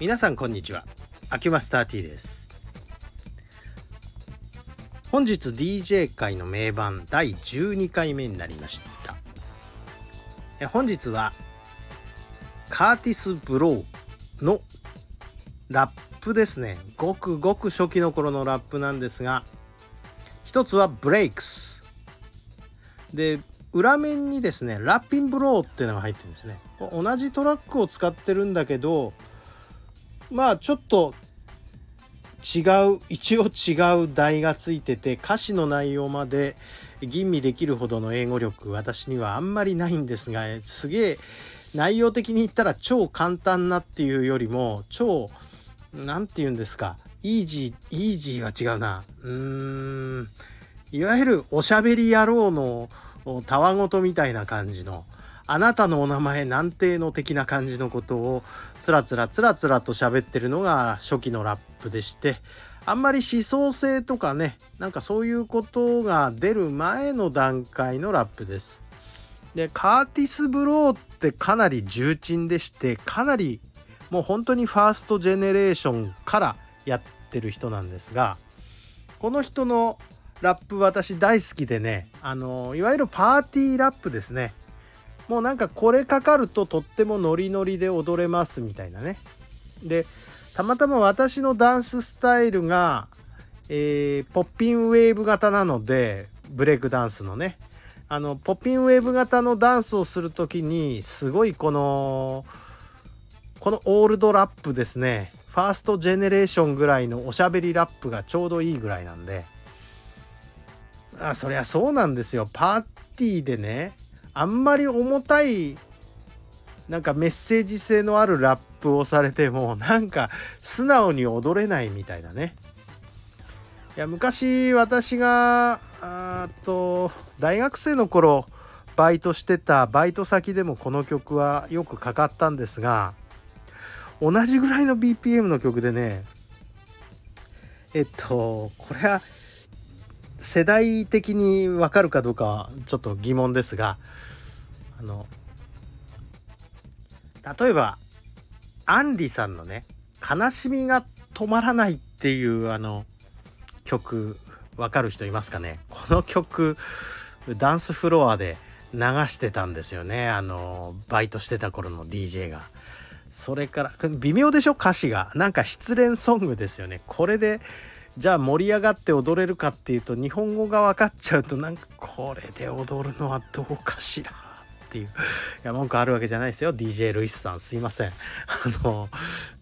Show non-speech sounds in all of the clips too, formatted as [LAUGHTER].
皆さんこんにちは。アキュマスター T です。本日 DJ 界の名盤第12回目になりました。え本日はカーティス・ブローのラップですね。ごくごく初期の頃のラップなんですが一つはブレイクス。で裏面にですねラッピンブローっていうのが入ってるんですね。同じトラックを使ってるんだけどまあちょっと違う一応違う題がついてて歌詞の内容まで吟味できるほどの英語力私にはあんまりないんですがすげえ内容的に言ったら超簡単なっていうよりも超何て言うんですか？イージーイージーは違うな。うーん。いわゆるおしゃべり野郎のたわごとみたいな感じの。あなたのお名前なんての的な感じのことをつらつらつらつらと喋ってるのが初期のラップでしてあんまり思想性とかねなんかそういうことが出る前の段階のラップです。でカーティス・ブローってかなり重鎮でしてかなりもう本当にファーストジェネレーションからやってる人なんですがこの人のラップ私大好きでねあのいわゆるパーティーラップですねもうなんかこれかかるととってもノリノリで踊れますみたいなね。でたまたま私のダンススタイルが、えー、ポッピンウェーブ型なのでブレイクダンスのね。あのポッピンウェーブ型のダンスをする時にすごいこのこのオールドラップですね。ファーストジェネレーションぐらいのおしゃべりラップがちょうどいいぐらいなんで。あそりゃそうなんですよ。パーティーでねあんまり重たいなんかメッセージ性のあるラップをされてもなんか素直に踊れないみたいなね。いや昔私があと大学生の頃バイトしてたバイト先でもこの曲はよくかかったんですが同じぐらいの BPM の曲でねえっとこれは世代的にわかるかどうかはちょっと疑問ですがあの例えばアンリさんのね「悲しみが止まらない」っていうあの曲わかる人いますかね？この曲ダンスフロアで流してたんですよね。あのバイトしてた頃の DJ が。それから微妙でしょ？歌詞が。なんか失恋ソングですよね。これでじゃあ盛り上がって踊れるかっていうと日本語が分かっちゃうとなんかこれで踊るのはどうかしらっていういや文句あるわけじゃないですよ。DJ ルイスさんすいません。[LAUGHS] あの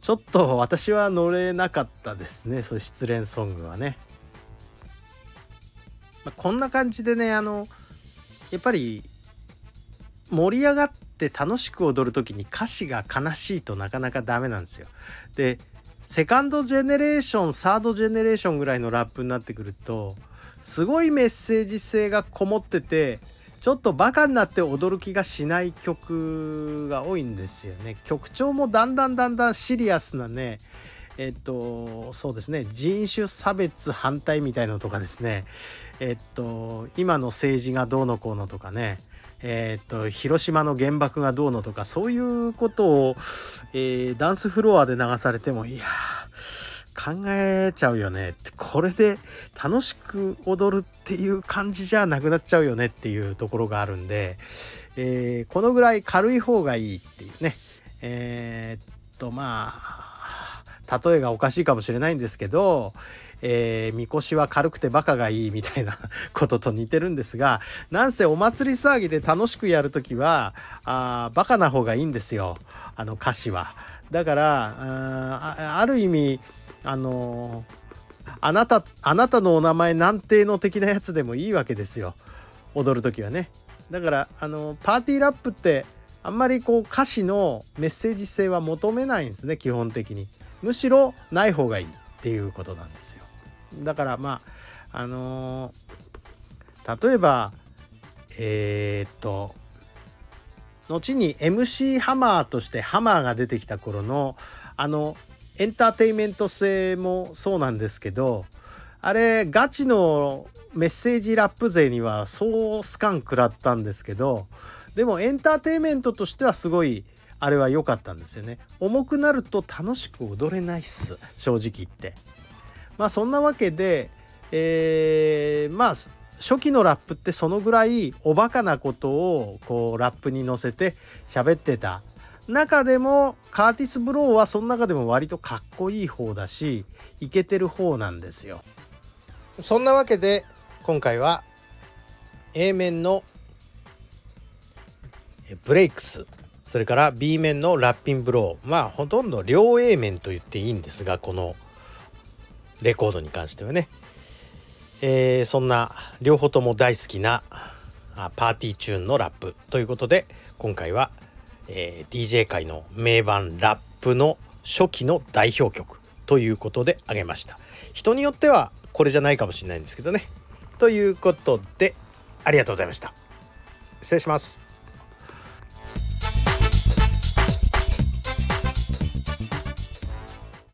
ちょっと私は乗れなかったですね。そう失恋ソングはね、まあ、こんな感じでねあのやっぱり盛り上がって楽しく踊る時に歌詞が悲しいとなかなかダメなんですよ。でセカンドジェネレーションサードジェネレーションぐらいのラップになってくるとすごいメッセージ性がこもっててちょっとバカになって踊る気がしない曲が多いんですよね。曲調もだんだんだんだんシリアスなねえっとそうですね。人種差別反対みたいのとかですね。えっと今の政治がどうのこうのとかね。えーと、広島の原爆がどうのとかそういうことを、えー、ダンスフロアで流されてもいや考えちゃうよねってこれで楽しく踊るっていう感じじゃなくなっちゃうよねっていうところがあるんで、えー、このぐらい軽い方がいいっていうね。えー、っとまあ例えがおかしいかもしれないんですけどえー、みこしは軽くてバカがいいみたいな [LAUGHS] ことと似てるんですがなんせお祭り騒ぎで楽しくやる時はあバカな方がいいんですよあの歌詞は。だからあある意味あのあなたあなたのお名前なんての的なやつでもいいわけですよ踊る時はね。だからあのパーティーラップってあんまりこう歌詞のメッセージ性は求めないんですね基本的に。むしろない方がいいっていうことなんですよ。だからまああのー、例えばえー、っと後に MC ハマーとしてハマーが出てきた頃のあのエンターテインメント性もそうなんですけどあれガチのメッセージラップ勢にはそうスカン食らったんですけどでもエンターテインメントとしてはすごいあれは良かったんですよね。重くなると楽しく踊れないっす。正直言って。まあそんなわけでえー、まあ初期のラップってそのぐらいおバカなことをこうラップに乗せて喋ってた。中でもカーティス・ブローはその中でも割とかっこいい方だしイケてる方なんですよ。そんなわけで今回は A 面のブレイクス。それから B 面のラッピンブロー。まあほとんど両 A 面と言っていいんですがこのレコードに関してはね、えー、そんな両方とも大好きなパーティーチューンのラップということで今回は、えー、DJ 界の名盤ラップの初期の代表曲ということであげました。人によってはこれじゃないかもしれないんですけどね。ということでありがとうございました。失礼します。